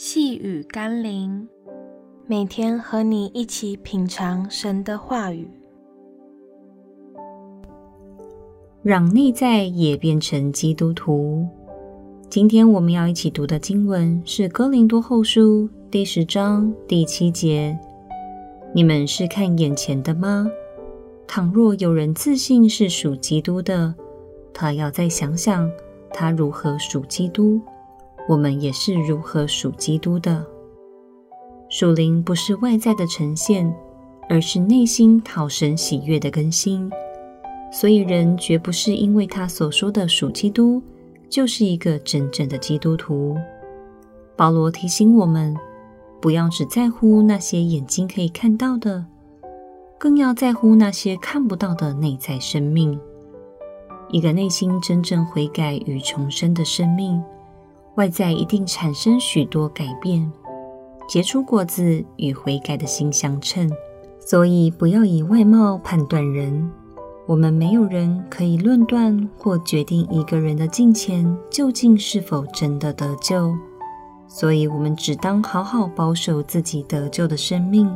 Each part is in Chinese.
细雨甘霖，每天和你一起品尝神的话语，让内在也变成基督徒。今天我们要一起读的经文是《哥林多后书》第十章第七节：“你们是看眼前的吗？倘若有人自信是属基督的，他要再想想他如何属基督。”我们也是如何属基督的。属灵不是外在的呈现，而是内心讨神喜悦的更新。所以人绝不是因为他所说的属基督，就是一个真正的基督徒。保罗提醒我们，不要只在乎那些眼睛可以看到的，更要在乎那些看不到的内在生命。一个内心真正悔改与重生的生命。外在一定产生许多改变，结出果子与悔改的心相称。所以不要以外貌判断人。我们没有人可以论断或决定一个人的敬虔究竟是否真的得救。所以，我们只当好好保守自己得救的生命，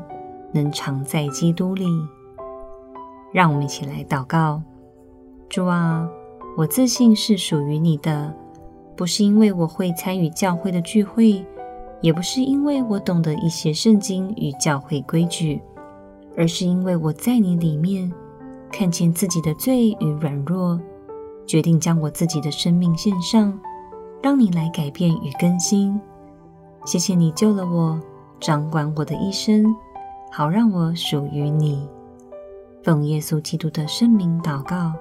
能常在基督里。让我们一起来祷告：主啊，我自信是属于你的。不是因为我会参与教会的聚会，也不是因为我懂得一些圣经与教会规矩，而是因为我在你里面看见自己的罪与软弱，决定将我自己的生命献上，让你来改变与更新。谢谢你救了我，掌管我的一生，好让我属于你。奉耶稣基督的圣名祷告，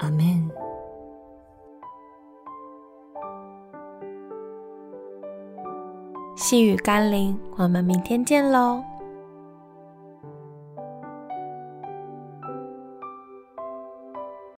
阿门。细雨甘霖，我们明天见喽。